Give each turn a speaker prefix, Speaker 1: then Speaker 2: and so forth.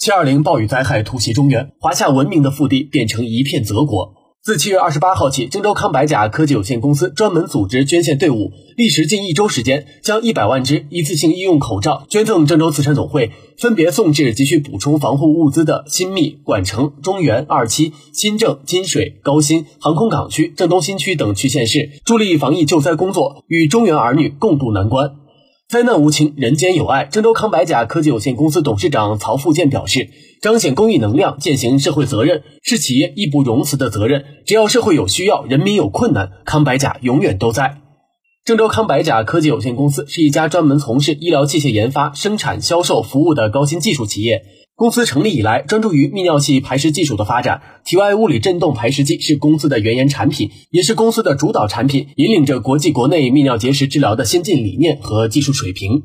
Speaker 1: 七二零暴雨灾害突袭中原，华夏文明的腹地变成一片泽国。自七月二十八号起，郑州康百甲科技有限公司专门组织捐献队伍，历时近一周时间，将一百万只一次性医用口罩捐赠郑州慈善总会，分别送至急需补充防护物资的新密、管城、中原、二七、新郑、金水、高新、航空港区、郑东新区等区县市，助力防疫救灾工作，与中原儿女共度难关。灾难无情，人间有爱。郑州康百甲科技有限公司董事长曹富建表示，彰显公益能量，践行社会责任，是企业义不容辞的责任。只要社会有需要，人民有困难，康百甲永远都在。郑州康百甲科技有限公司是一家专门从事医疗器械研发、生产、销售服务的高新技术企业。公司成立以来，专注于泌尿系排石技术的发展，体外物理振动排石机是公司的原研产品，也是公司的主导产品，引领着国际国内泌尿结石治疗的先进理念和技术水平。